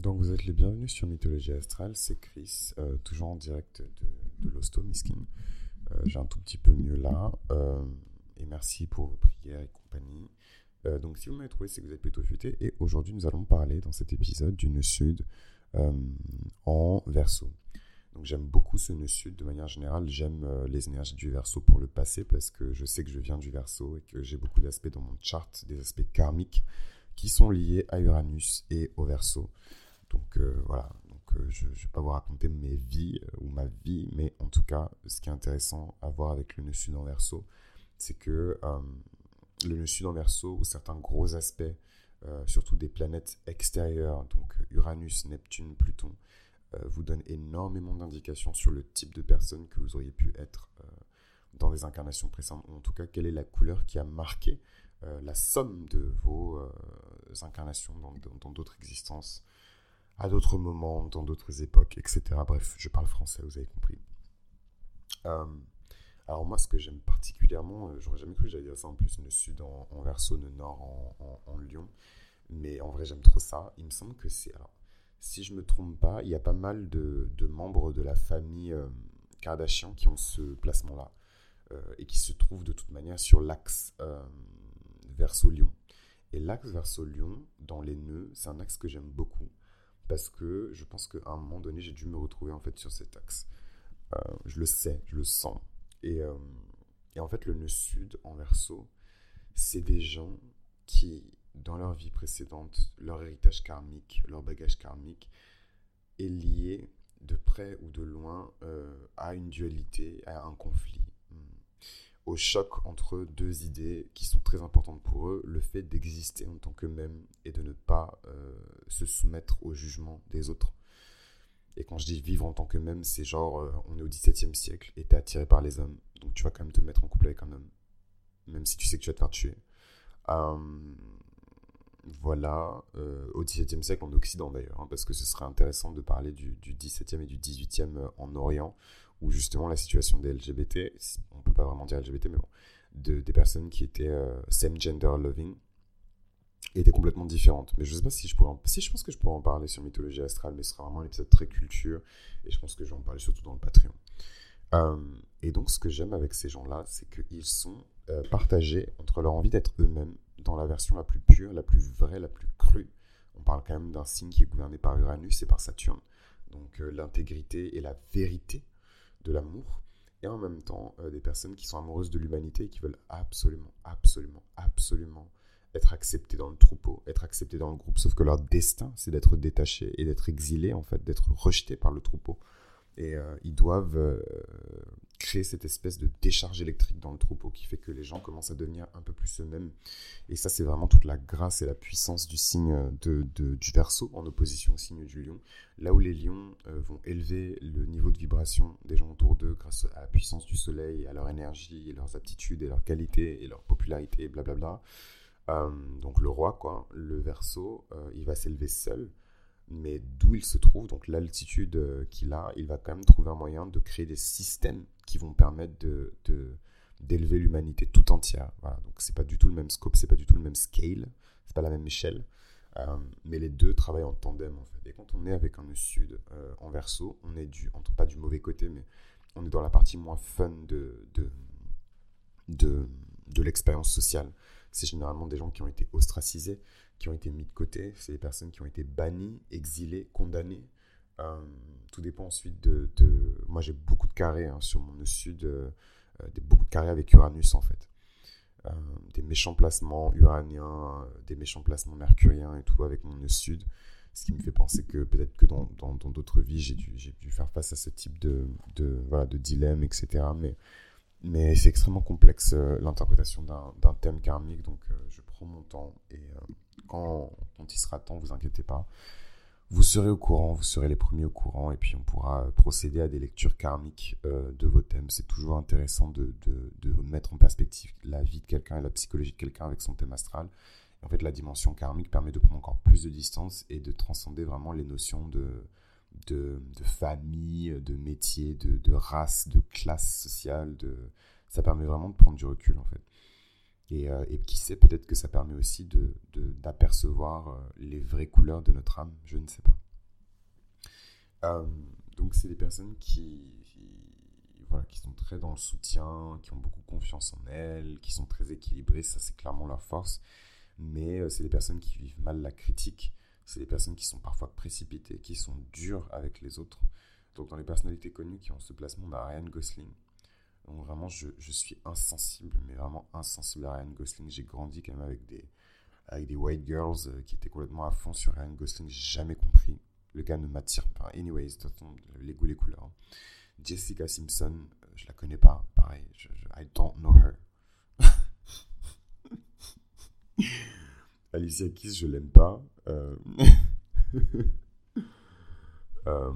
Donc vous êtes les bienvenus sur Mythologie Astrale, c'est Chris, euh, toujours en direct de, de l'Hosto Miskin. Euh, J'ai un tout petit peu mieux là, euh, et merci pour vos prières et compagnie. Donc si vous m'avez trouvé, c'est que vous êtes plutôt futé, et aujourd'hui nous allons parler dans cet épisode du nœud sud en verso. Donc j'aime beaucoup ce nœud sud de manière générale, j'aime les énergies du verso pour le passé parce que je sais que je viens du verso et que j'ai beaucoup d'aspects dans mon chart, des aspects karmiques qui sont liés à Uranus et au verso. Donc euh, voilà, donc, euh, je ne vais pas vous raconter mes vies euh, ou ma vie, mais en tout cas, ce qui est intéressant à voir avec le nœud sud en verso, c'est que le nœud sud en verso, ou certains gros aspects, surtout des planètes extérieures, donc Uranus, Neptune, Pluton, vous donnent énormément d'indications sur le type de personne que vous auriez pu être dans des incarnations précédentes, ou en tout cas, quelle est la couleur qui a marqué la somme de vos incarnations dans d'autres existences à d'autres moments, dans d'autres époques, etc. Bref, je parle français, vous avez compris. Euh, alors moi, ce que j'aime particulièrement, euh, j'aurais jamais cru que j'allais dire ça en plus, le sud en, en verso, le nord en, en, lion, mais en vrai j'aime trop ça. Il me semble que c'est... Si je me trompe pas, il y a pas mal de, membres de la famille euh, Kardashian qui ont ce placement-là, et qui se trouvent de toute manière sur l'axe verso-lion. Et l'axe verso-lion, dans les nœuds, c'est un axe que j'aime beaucoup parce que je pense qu'à un moment donné, j'ai dû me retrouver en fait sur cet axe. Euh, je le sais, je le sens. Et, euh, et en fait, le nœud sud en verso, c'est des gens qui, dans leur vie précédente, leur héritage karmique, leur bagage karmique, est lié de près ou de loin euh, à une dualité, à un conflit, hum, au choc entre deux idées qui sont très importantes pour eux, le fait d'exister en tant qu'eux-mêmes et de ne pas euh, se soumettre au jugement des autres. Et quand je dis vivre en tant qu'eux-mêmes, c'est genre, euh, on est au XVIIe siècle et t'es attiré par les hommes, donc tu vas quand même te mettre en couple avec un homme, même si tu sais que tu vas te faire tuer. Euh, voilà, au XVIIe siècle en Occident d'ailleurs, hein, parce que ce serait intéressant de parler du, du XVIIe et du XVIIIe en Orient, où justement la situation des LGBT, on peut pas vraiment dire LGBT, mais bon, de, des personnes qui étaient euh, same gender loving, était complètement différente. Mais je sais pas si je pourrais en... Si je pense que je pourrais en parler sur Mythologie Astrale, mais ce sera vraiment un épisode très culture, et je pense que je vais en parler surtout dans le Patreon. Euh, et donc ce que j'aime avec ces gens-là, c'est qu'ils sont euh, partagés entre leur envie d'être eux-mêmes dans la version la plus pure, la plus vraie, la plus crue. On parle quand même d'un signe qui est gouverné par Uranus et par Saturne. Donc l'intégrité et la vérité de l'amour. Et en même temps, euh, des personnes qui sont amoureuses de l'humanité et qui veulent absolument, absolument, absolument être acceptés dans le troupeau, être acceptés dans le groupe, sauf que leur destin, c'est d'être détachés et d'être exilés, en fait, d'être rejetés par le troupeau. Et euh, ils doivent euh, créer cette espèce de décharge électrique dans le troupeau qui fait que les gens commencent à devenir un peu plus eux-mêmes. Et ça, c'est vraiment toute la grâce et la puissance du signe de, de- du verso en opposition au signe du lion. Là où les lions euh, vont élever le niveau de vibration des gens autour d'eux grâce à la puissance du soleil, à leur énergie, et leurs aptitudes et leurs qualités et leur popularité, blablabla. Euh, donc le roi, quoi, le verso, euh, il va s'élever seul, mais d'où il se trouve, donc l'altitude euh, qu'il a, il va quand même trouver un moyen de créer des systèmes qui vont permettre de, d'élever l'humanité tout entière. Voilà, donc c'est pas du tout le même scope, c'est pas du tout le même scale, c'est pas la même échelle, euh, mais les deux travaillent en tandem en fait. Et quand on est avec un sud euh, en verso, on est du, pas du mauvais côté, mais on est dans la partie moins fun de, de, de l'expérience sociale c'est généralement des gens qui ont été ostracisés, qui ont été mis de côté, c'est des personnes qui ont été bannies, exilées, condamnées. Euh, tout dépend ensuite de... Moi j'ai beaucoup de carrés hein, sur mon nœud sud, euh, euh, beaucoup de carrés avec Uranus en fait. Des méchants placements uraniens, des méchants placements mercuriens et tout avec mon nœud sud. Ce qui me fait penser que peut-être que dans d'autres vies, j'ai dû, faire face à ce type de, de dilemme, etc. Mais mais c'est extrêmement complexe euh, l'interprétation d'un thème karmique, donc euh, je prends mon temps et euh, quand, il sera temps, vous inquiétez pas. Vous serez au courant, vous serez les premiers au courant et puis on pourra procéder à des lectures karmiques de vos thèmes. C'est toujours intéressant de, mettre en perspective la vie de quelqu'un et la psychologie de quelqu'un avec son thème astral. En fait, la dimension karmique permet de prendre encore plus de distance et de transcender vraiment les notions de, de, famille, de métier, de, race, de classe sociale. De... Ça permet vraiment de prendre du recul, en fait. Et, euh, qui sait, peut-être que ça permet aussi d'apercevoir euh, les vraies couleurs de notre âme, je ne sais pas. donc, c'est des personnes qui, voilà, qui sont très dans le soutien, qui ont beaucoup confiance en elles, qui sont très équilibrées, ça c'est clairement leur force. Mais c'est des personnes qui vivent mal la critique, c'est des personnes qui sont parfois précipitées, qui sont dures avec les autres. Donc dans les personnalités connues qui ont ce placement, on a Ryan Gosling. Donc vraiment, je, je, suis insensible, mais vraiment insensible à Ryan Gosling. J'ai grandi quand même avec des, avec des white girls euh, qui étaient complètement à fond sur Ryan Gosling. J'ai jamais compris. Le gars ne m'attire pas. Anyways, les goûts, les couleurs. Jessica Simpson, euh, je la connais pas. Pareil, je, I don't know her. Alicia Keys, je l'aime pas. Euh... euh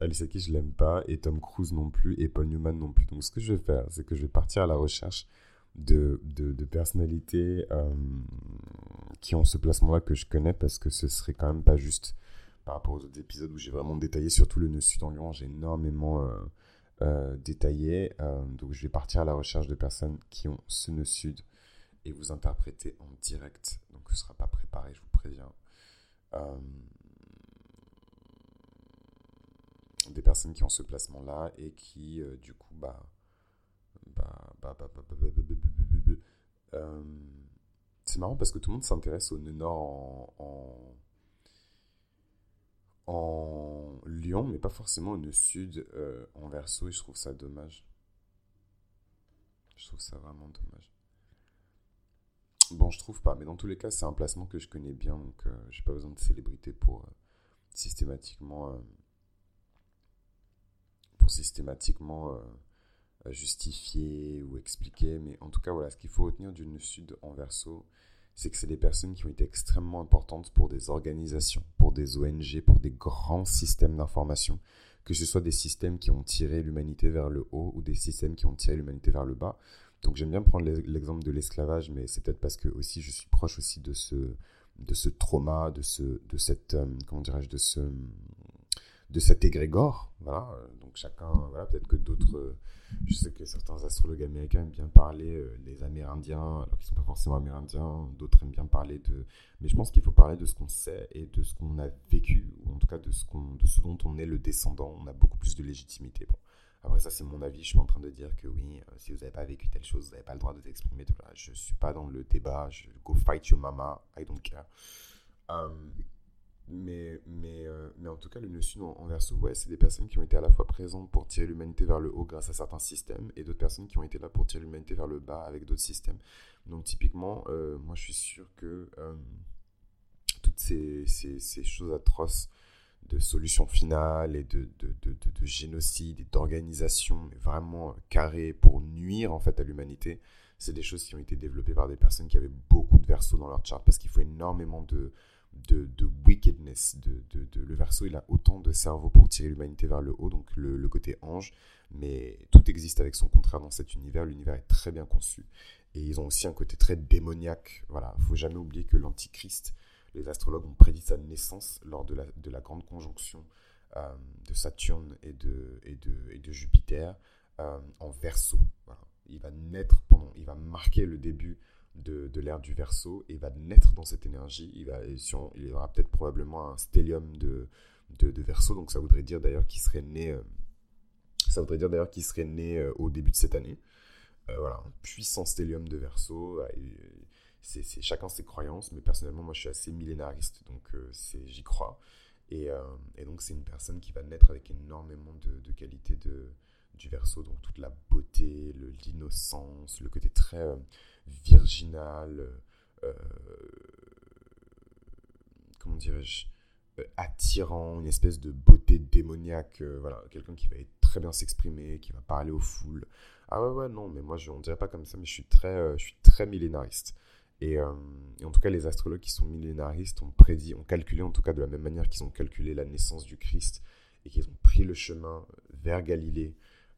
Alicia Keys, je l'aime pas, et Tom Cruise non plus, et Paul Newman non plus. Donc, ce que je vais faire, c'est que je vais partir à la recherche de, de, personnalités euh, qui ont ce placement-là que je connais, parce que ce serait quand même pas juste par rapport aux autres épisodes où j'ai vraiment détaillé, surtout le nœud sud en Lyon, j'ai énormément détaillé. donc, je vais partir à la recherche de personnes qui ont ce nœud sud et vous interpréter en direct. Donc, ce ne sera pas préparé, je vous préviens des personnes qui ont ce placement-là et qui, du coup, bah, c'est marrant parce que tout le monde s'intéresse au nœud nord en, en, Lyon, mais pas forcément au nœud sud en verso, et je trouve ça dommage. Je trouve ça vraiment dommage. Bon, je trouve pas, mais dans tous les cas, c'est un placement que je connais bien, donc j'ai pas besoin de célébrité pour systématiquement systématiquement euh, justifier ou expliquer, mais en tout cas, voilà, ce qu'il faut retenir d'une Sud en verso, c'est que c'est des personnes qui ont été extrêmement importantes pour des organisations, pour des ONG, pour des grands systèmes d'information, que ce soit des systèmes qui ont tiré l'humanité vers le haut ou des systèmes qui ont tiré l'humanité vers le bas. Donc j'aime bien prendre l'exemple de l'esclavage, mais c'est peut-être parce que aussi je suis proche aussi de ce, de ce trauma, de, ce, de cette, euh, comment dirais-je, de ce, de cet égrégore. Voilà. Donc chacun, peut-être que d'autres, je sais que certains astrologues américains aiment bien parler euh, des Amérindiens, alors qu'ils ne sont pas forcément Amérindiens, d'autres aiment bien parler de... Mais je pense qu'il faut parler de ce qu'on sait et de ce qu'on a vécu, ou en tout cas de ce, dont on est le descendant. On a beaucoup plus de légitimité. Après, ça, c'est mon avis. Je suis en train de dire que oui, euh, si vous n'avez pas vécu telle chose, vous n'avez pas le droit de vous exprimer. Je ne suis pas dans le débat. Go fight your mama. I don't care. Mais, mais, euh, mais en tout cas, le sud en, verso, ouais, c'est des personnes qui ont été à la fois présentes pour tirer l'humanité vers le haut grâce à certains systèmes et d'autres personnes qui ont été là pour tirer l'humanité vers le bas avec d'autres systèmes. Donc, typiquement, euh, moi, je suis sûr que euh, toutes ces, ces, choses atroces de solutions finales et de, de, de, de génocide et d'organisation vraiment carrées pour nuire en fait à l'humanité, c'est des choses qui ont été développées par des personnes qui avaient beaucoup de versos dans leur chart parce qu'il faut énormément de de, wickedness. De, de, le verso, il a autant de cerveau pour tirer l'humanité vers le haut, donc le, côté ange. Mais tout existe avec son contraire dans cet univers. L'univers est très bien conçu. Et ils ont aussi un côté très démoniaque. Voilà, il faut jamais oublier que l'Antichrist, les astrologues ont prédit sa naissance lors de la, de la grande conjonction euh, de Saturne et de, Jupiter euh, en verso. Il va naître pendant, il va marquer le début de, l'ère du verso et va naître dans cette énergie. Il, va, il y aura peut-être probablement un stellium de, verso, donc ça voudrait dire d'ailleurs qu'il serait né, euh, au début de cette année. Voilà, un puissant stellium de verso. C'est, chacun ses croyances, mais personnellement, moi je suis assez millénariste, donc c'est, j'y crois. Et, et, donc c'est une personne qui va naître avec énormément de, de qualités de, du verso, donc toute la beauté, l'innocence, le côté très virginal, euh, comment dirais-je, euh, attirant, une espèce de beauté démoniaque, euh, voilà, quelqu'un qui va très bien s'exprimer, qui va parler aux foules. Ah ouais, ouais, non, mais moi, je, on dirait pas comme ça, mais je suis très, je suis très millénariste. Et, et, en tout cas, les astrologues qui sont millénaristes ont calculé, en tout cas de la même manière qu'ils ont calculé la naissance du Christ et qu'ils ont pris le chemin vers Galilée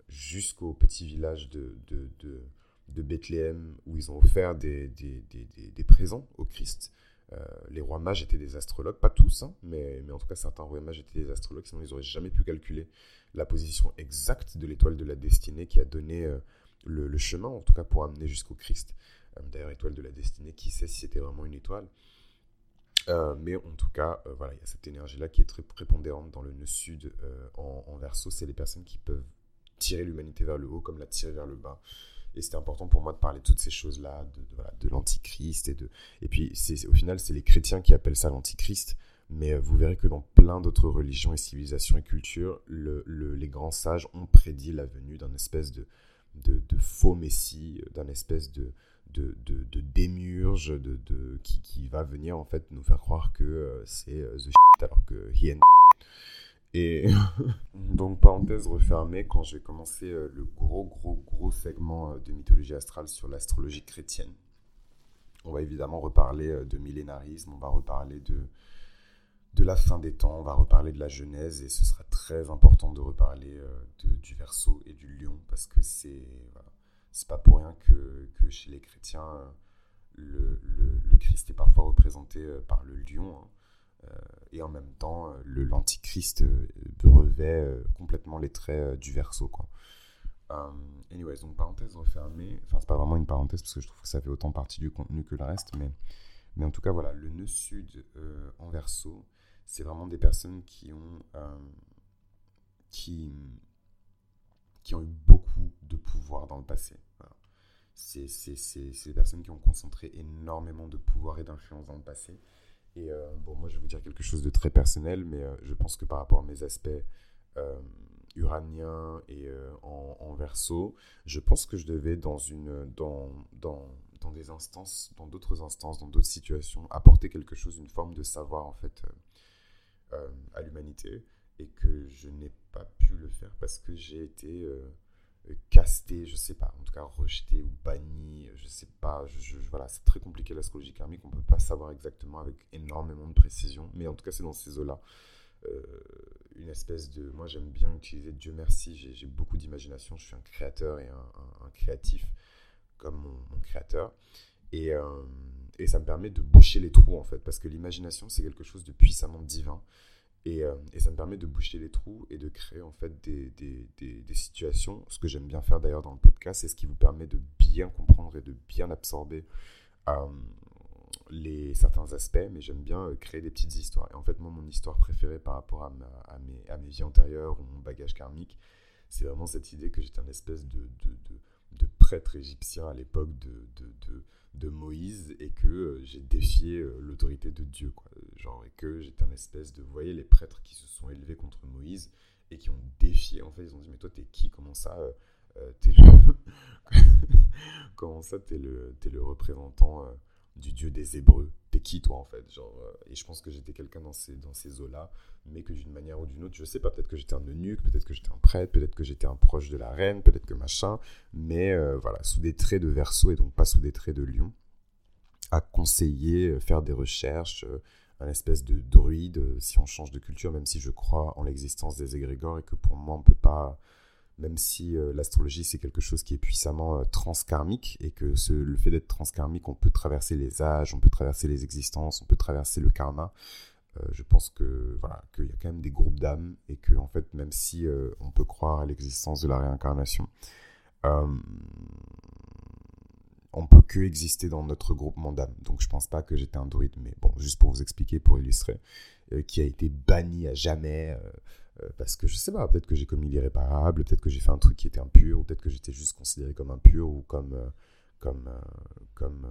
jusqu'au petit village de, de, de, de Bethléem où ils ont offert des, des, des, des présents au Christ. Euh, les rois mages étaient des astrologues, pas tous, hein, mais, mais, en tout cas certains rois mages étaient des astrologues, sinon ils n'auraient jamais pu calculer la position exacte de l'étoile de la destinée qui a donné euh, le, le, chemin, en tout cas pour amener jusqu'au Christ. Euh, d'ailleurs, étoile de la destinée, qui sait si c'était vraiment une étoile mais en tout cas, voilà, il y a cette énergie-là qui est très prépondérante dans le nœud sud en, en, verso. C'est les personnes qui peuvent tirer l'humanité vers le haut comme la tirer vers le bas. Et c'était important pour moi de parler de toutes ces choses-là, de, l'antichrist. Et, de... et puis, au final, c'est les chrétiens qui appellent ça l'antichrist. Mais vous verrez que dans plein d'autres religions et civilisations et cultures, le, les grands sages ont prédit la venue d'un espèce de, faux messie, d'un espèce de, de, de, démurge de, qui, qui, va venir en fait nous faire croire que euh, c'est euh, the shit alors que he et donc, parenthèse refermée, quand je vais commencer euh, le gros, gros, gros segment de mythologie astrale sur l'astrologie chrétienne, on va évidemment reparler de millénarisme, on va reparler de, de la fin des temps, on va reparler de la Genèse et ce sera très important de reparler euh, du Verseau et du Lion parce que c'est c'est pas pour rien que, que, chez les chrétiens le, le, Christ est parfois représenté euh, par le lion hein. euh, et en même temps le l'antichrist revêt complètement les traits du Verseau quoi. anyways, donc parenthèse refermée, enfin c'est pas vraiment une parenthèse parce que je trouve que ça fait autant partie du contenu que le reste, mais, mais en tout cas voilà, le nœud sud en Verseau, c'est vraiment des personnes qui ont, euh, qui, qui ont eu beaucoup de pouvoir dans le passé. C'est des personnes qui ont concentré énormément de pouvoir et d'influence dans le passé. Et euh, bon, moi, je vais vous dire quelque chose de très personnel, mais euh, je pense que par rapport à mes aspects uraniens et en, en, verso, je pense que je devais, dans, une, dans, dans, dans des instances, dans d'autres instances, dans d'autres situations, apporter quelque chose, une forme de savoir, en fait euh, à l'humanité et que je n'ai pas pu le faire parce que j'ai été euh, casté, je sais pas, en tout cas rejeté ou banni, je sais pas, je, voilà, c'est très compliqué l'astrologie karmique, on peut pas savoir exactement avec énormément de précision, mais en tout cas c'est dans ces eaux-là. Euh, une espèce de, moi j'aime bien utiliser Dieu merci, j'ai beaucoup d'imagination, je suis un créateur et un, créatif comme mon, créateur, et, et ça me permet de boucher les trous en fait, parce que l'imagination c'est quelque chose de puissamment divin. Et, euh, et, ça me permet de boucher les trous et de créer en fait des, des, des, situations. Ce que j'aime bien faire d'ailleurs dans le podcast, c'est ce qui vous permet de bien comprendre et de bien absorber euh, les, certains aspects. Mais j'aime bien euh, créer des petites histoires. Et en fait, moi, mon histoire préférée par rapport à, à, mes, à mes, vies antérieures ou mon bagage karmique, c'est vraiment cette idée que j'étais un espèce de, de prêtre égyptien à l'époque de, de de Moïse et que euh, j'ai défié euh, l'autorité de Dieu. Quoi. Genre, et que j'étais un espèce de. Vous voyez, les prêtres qui se sont élevés contre Moïse et qui ont défié. En fait, ils ont dit Mais toi, t'es qui? Comment ça euh, T'es le. Comment ça, t'es le, es le représentant du Dieu des Hébreux. T'es qui, toi, en fait Genre, Et je pense que j'étais quelqu'un dans ces, dans ces eaux-là, mais que d'une manière ou d'une autre, je sais pas, peut-être que j'étais un eunuque, peut-être que j'étais un prêtre, peut-être que j'étais un proche de la reine, peut-être que machin, mais voilà, sous des traits de verso et donc pas sous des traits de lion à conseiller, euh, faire des recherches, euh, un espèce de druide, euh, si on change de culture, même si je crois en l'existence des égrégores et que pour moi on peut pas, même si l'astrologie c'est quelque chose qui est puissamment transkarmique et que le fait d'être transkarmique, on peut traverser les âges, on peut traverser les existences, on peut traverser le karma. je pense que qu'il y a quand même des groupes d'âmes et que en fait même si on peut croire à l'existence de la réincarnation, on peut que exister dans notre groupement d'âmes. Donc je pense pas que j'étais un druide, mais bon, juste pour vous expliquer, pour illustrer, euh, qui a été banni à jamais. Euh, euh, parce que je sais pas, peut-être que j'ai commis l'irréparable, peut-être que j'ai fait un truc qui était impur, ou peut-être que j'étais juste considéré comme impur ou comme, comme, comme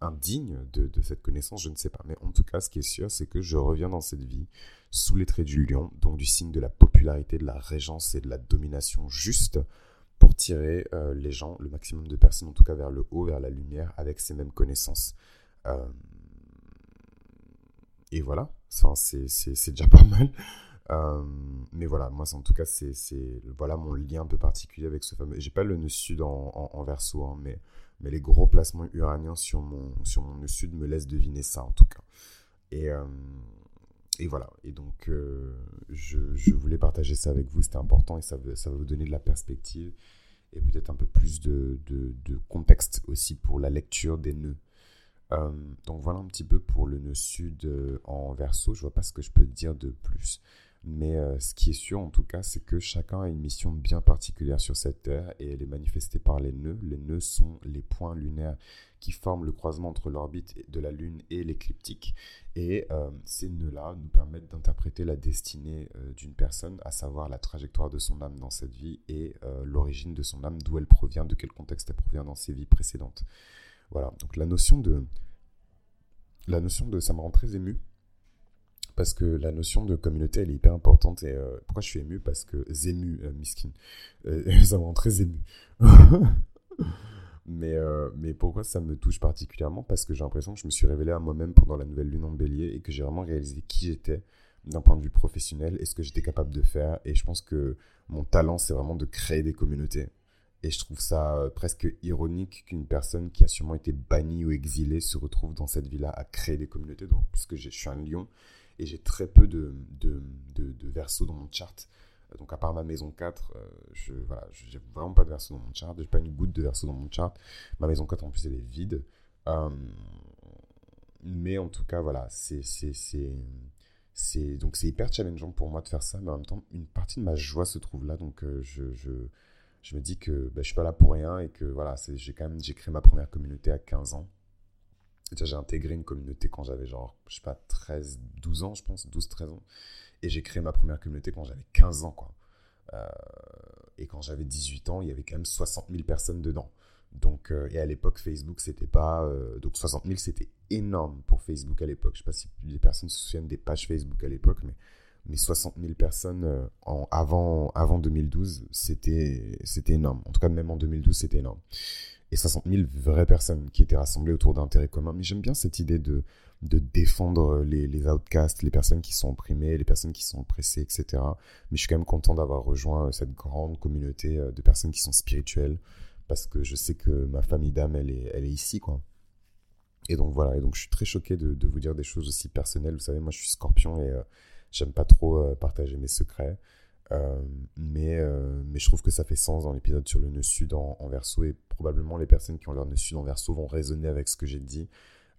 indigne de, cette connaissance, je ne sais pas. Mais en tout cas, ce qui est sûr, c'est que je reviens dans cette vie sous les traits du lion, donc du signe de la popularité, de la régence et de la domination juste, pour tirer euh, les gens, le maximum de personnes en tout cas vers le haut, vers la lumière, avec ces mêmes connaissances. Euh, et voilà, c'est déjà pas mal. Euh, mais voilà, moi en tout cas c'est voilà mon lien un peu particulier avec ce fameux. J'ai pas le nœud sud en, en, verso, hein, mais, mais les gros placements uraniens sur mon, sur mon nœud sud me laissent deviner ça en tout cas. Et, et voilà. Et donc, euh, je, voulais partager ça avec vous. C'était important et ça, ça va vous donner de la perspective et peut-être un peu plus de, contexte aussi pour la lecture des nœuds. Euh, donc voilà un petit peu pour le nœud sud euh, en verso. Je vois pas ce que je peux dire de plus. Mais ce qui est sûr en tout cas, c'est que chacun a une mission bien particulière sur cette terre et elle est manifestée par les nœuds. Les nœuds sont les points lunaires qui forment le croisement entre l'orbite de la Lune et l'écliptique. Et euh, ces nœuds-là nous permettent d'interpréter la destinée euh, d'une personne, à savoir la trajectoire de son âme dans cette vie et euh, l'origine de son âme, d'où elle provient, de quel contexte elle provient dans ses vies précédentes. Voilà, donc la notion de... La notion de... Ça me rend très ému parce que la notion de communauté, elle est hyper importante. Et pourquoi je suis ému? Parce que Zému, miskin, ça me rend très ému. Mais, euh, mais pourquoi ça me touche particulièrement? Parce que j'ai l'impression que je me suis révélé à moi-même pendant la nouvelle lune en bélier et que j'ai vraiment réalisé qui j'étais d'un point de vue professionnel et ce que j'étais capable de faire. Et je pense que mon talent, c'est vraiment de créer des communautés. Et je trouve ça euh, presque ironique qu'une personne qui a sûrement été bannie ou exilée se retrouve dans cette vie-là à créer des communautés. Donc, puisque je suis un lion et j'ai très peu de, de, de, de versos dans mon chart. Donc à part ma maison 4, euh, je voilà, j'ai vraiment pas de verso dans mon chart, j'ai pas une goutte de verso dans mon chart. Ma maison 4 en plus elle est vide. Euh, mais en tout cas voilà, c'est donc c'est hyper challengeant pour moi de faire ça, mais en même temps une partie de ma joie se trouve là, donc euh, je, je, je, me dis que ben, je suis pas là pour rien et que voilà, j'ai quand même j'ai créé ma première communauté à 15 ans. J'ai intégré une communauté quand j'avais genre, je sais pas, 13, 12 ans, je pense, 12, 13 ans. Et j'ai créé ma première communauté quand j'avais 15 ans, quoi. Euh, et quand j'avais 18 ans, il y avait quand même 60 000 personnes dedans. Donc, euh, et à l'époque, Facebook, c'était pas. Euh, donc, 60 000, c'était énorme pour Facebook à l'époque. Je sais pas si les personnes se souviennent des pages Facebook à l'époque, mais, mais 60 000 personnes en, avant, avant 2012, c'était énorme. En tout cas, même en 2012, c'était énorme. Et 60 000 vraies personnes qui étaient rassemblées autour d'intérêts communs. Mais j'aime bien cette idée de, de défendre les, les outcasts, les personnes qui sont opprimées, les personnes qui sont oppressées, etc. Mais je suis quand même content d'avoir rejoint euh, cette grande communauté euh, de personnes qui sont spirituelles, parce que je sais que ma famille d'âme, elle est, elle est ici, quoi. Et donc voilà, et donc je suis très choqué de, vous dire des choses aussi personnelles. Vous savez, moi je suis scorpion et euh, j'aime pas trop partager mes secrets. Mais, mais je trouve que ça fait sens dans l'épisode sur le nœud sud en, verso et probablement les personnes qui ont leur nœud sud en verso vont résonner avec ce que j'ai dit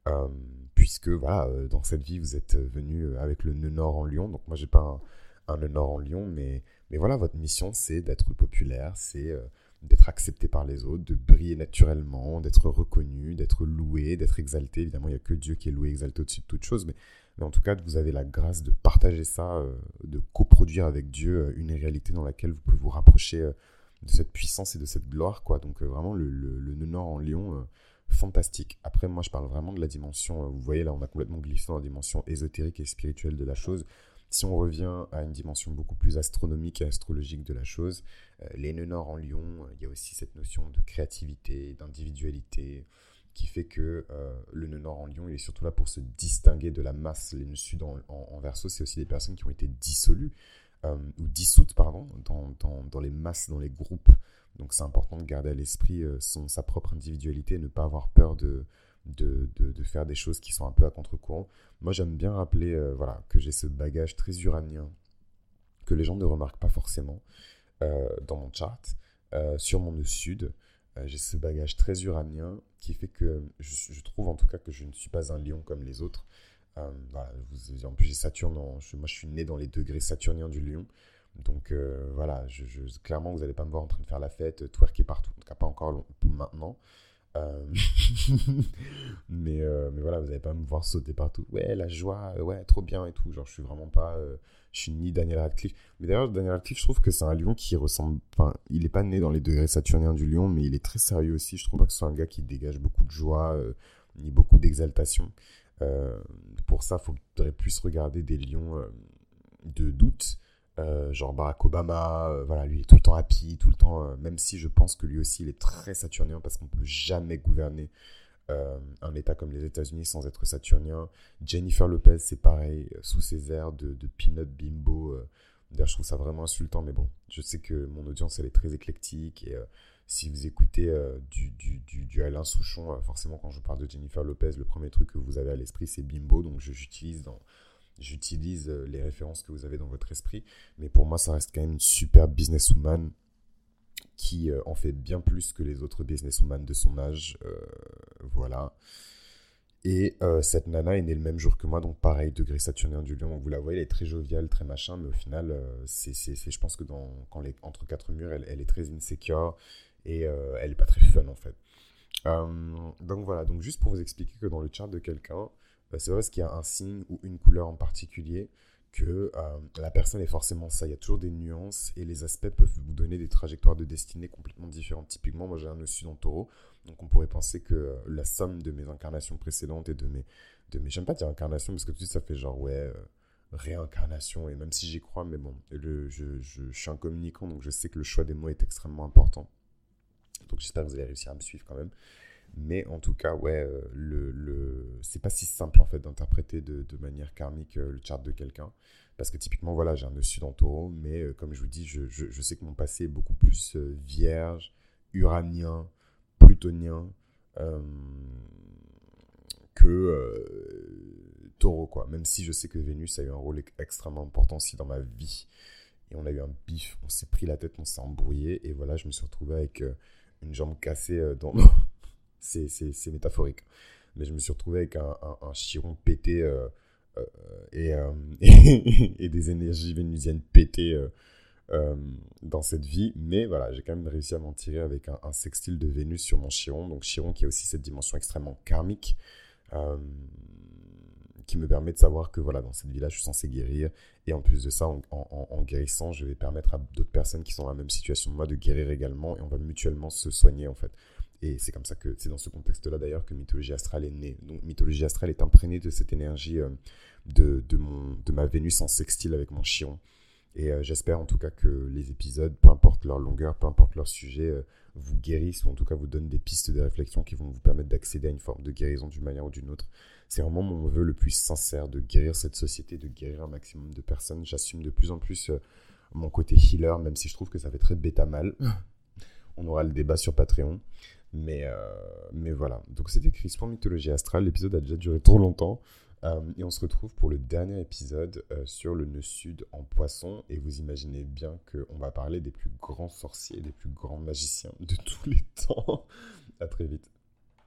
euh, puisque voilà, euh, dans cette vie, vous êtes venu euh, avec le nœud nord en Lyon. Donc moi, j'ai pas un, nœud nord en Lyon, mais, mais voilà, votre mission, c'est d'être populaire, c'est d'être accepté par les autres, de briller naturellement, d'être reconnu, d'être loué, d'être exalté. Évidemment, il n'y a que Dieu qui est loué, exalté au-dessus de toute chose, mais, mais, en tout cas, vous avez la grâce de partager ça, de coproduire avec Dieu une réalité dans laquelle vous pouvez vous rapprocher de cette puissance et de cette gloire. quoi. Donc vraiment, le, le, nœud nord en Lyon fantastique. Après, moi, je parle vraiment de la dimension, euh, vous voyez là, on a complètement glissé dans la dimension ésotérique et spirituelle de la chose. Si on revient à une dimension beaucoup plus astronomique et astrologique de la chose, euh, les nœuds nord en lion, euh, il y a aussi cette notion de créativité, d'individualité, qui fait que le nœud nord en lion, il est surtout là pour se distinguer de la masse. Les nœuds sud en, en, verso, c'est aussi des personnes qui ont été dissolues, ou dissoutes, pardon, dans, dans, les masses, dans les groupes donc c'est important de garder à l'esprit euh, sa propre individualité ne pas avoir peur de, de, de, faire des choses qui sont un peu à contre-courant. Moi j'aime bien rappeler euh, voilà, que j'ai ce bagage très uranien que les gens ne remarquent pas forcément euh, dans mon chart. sur mon nœud sud, j'ai ce bagage très uranien qui fait que je, trouve en tout cas que je ne suis pas un lion comme les autres. voilà, vous, en plus j'ai Saturne, moi je suis né dans les degrés saturniens du lion. Donc euh, voilà, je, clairement, vous n'allez pas me voir en train de faire la fête, twerker partout. En tout cas, pas encore maintenant. Euh, mais, euh, mais voilà, vous n'allez pas me voir sauter partout. Ouais, la joie, ouais, trop bien et tout. Genre, je suis vraiment pas. je suis ni Daniel Radcliffe. Mais d'ailleurs, Daniel Radcliffe, je trouve que c'est un lion qui ressemble. Enfin, il n'est pas né dans les degrés saturniens du lion, mais il est très sérieux aussi. Je trouve pas que ce soit un gars qui dégage beaucoup de joie, ni beaucoup d'exaltation. pour ça, il faudrait plus regarder des lions de doute euh, genre Barack Obama, euh, voilà, lui est tout le temps happy, tout le temps, euh, même si je pense que lui aussi il est très saturnien parce qu'on peut jamais gouverner un État comme les États-Unis sans être saturnien. Jennifer Lopez, c'est pareil, sous ses airs de, de peanut bimbo. D'ailleurs, je trouve ça vraiment insultant, mais bon, je sais que mon audience elle est très éclectique et si vous écoutez du, du, du, du, Alain Souchon, forcément quand je parle de Jennifer Lopez, le premier truc que vous avez à l'esprit c'est bimbo, donc j'utilise dans j'utilise euh, les références que vous avez dans votre esprit. Mais pour moi, ça reste quand même une super businesswoman qui euh, en fait bien plus que les autres businesswomen de son âge. Euh, voilà. Et cette nana est née le même jour que moi, donc pareil, degré saturnien du lion. Vous la voyez, elle est très joviale, très machin, mais au final, c'est, je pense que quand entre quatre murs, elle, est très insecure et elle est pas très fun en fait. donc voilà, donc juste pour vous expliquer que dans le chart de quelqu'un, c'est vrai qu'il y a un signe ou une couleur en particulier que euh, la personne est forcément ça? Il y a toujours des nuances et les aspects peuvent vous donner des trajectoires de destinée complètement différentes. Typiquement, moi j'ai un nœud en taureau, donc on pourrait penser que euh, la somme de mes incarnations précédentes et de mes. De mes J'aime pas dire incarnation parce que tout de suite ça fait genre ouais, euh, réincarnation, et même si j'y crois, mais bon, le, je, je, suis un communicant donc je sais que le choix des mots est extrêmement important. Donc j'espère que vous allez réussir à me suivre quand même. Mais en tout cas, ouais, euh, le, le... c'est pas si simple en fait d'interpréter de, manière karmique euh, le chart de quelqu'un. Parce que typiquement, voilà, j'ai un nœud sud en taureau, mais euh, comme je vous dis, je, je, sais que mon passé est beaucoup plus vierge, uranien, plutonien que taureau, quoi. Même si je sais que Vénus a eu un rôle extrêmement important aussi dans ma vie. Et on a eu un bif, on s'est pris la tête, on s'est embrouillé, et voilà, je me suis retrouvé avec une jambe cassée dans, c'est métaphorique. Mais je me suis retrouvé avec un, chiron pété euh, euh, euh, et, des énergies vénusiennes pétées dans cette vie. Mais voilà, j'ai quand même réussi à m'en tirer avec un, sextile de Vénus sur mon chiron. Donc chiron qui a aussi cette dimension extrêmement karmique qui me permet de savoir que voilà, dans cette vie-là, je suis censé guérir. Et en plus de ça, en, guérissant, je vais permettre à d'autres personnes qui sont dans la même situation que moi de guérir également. Et on va mutuellement se soigner, en fait. Et c'est comme ça que c'est dans ce contexte-là d'ailleurs que Mythologie Astrale est née. Donc Mythologie Astrale est imprégnée de cette énergie euh, de, de, mon, de ma Vénus en sextile avec mon chiron. Et euh, j'espère en tout cas que les épisodes, peu importe leur longueur, peu importe leur sujet, euh, vous guérissent ou en tout cas vous donnent des pistes de réflexion qui vont vous permettre d'accéder à une forme de guérison d'une manière ou d'une autre. C'est vraiment mon vœu le plus sincère de guérir cette société, de guérir un maximum de personnes. J'assume de plus en plus mon côté healer, même si je trouve que ça fait très bêta mal. On aura le débat sur Patreon. Mais, euh, mais voilà. Donc c'était Chris pour Mythologie Astrale. L'épisode a déjà duré trop longtemps. Euh, et on se retrouve pour le dernier épisode euh, sur le nœud sud en poisson. Et vous imaginez bien qu'on va parler des plus grands sorciers, des plus grands magiciens de tous les temps.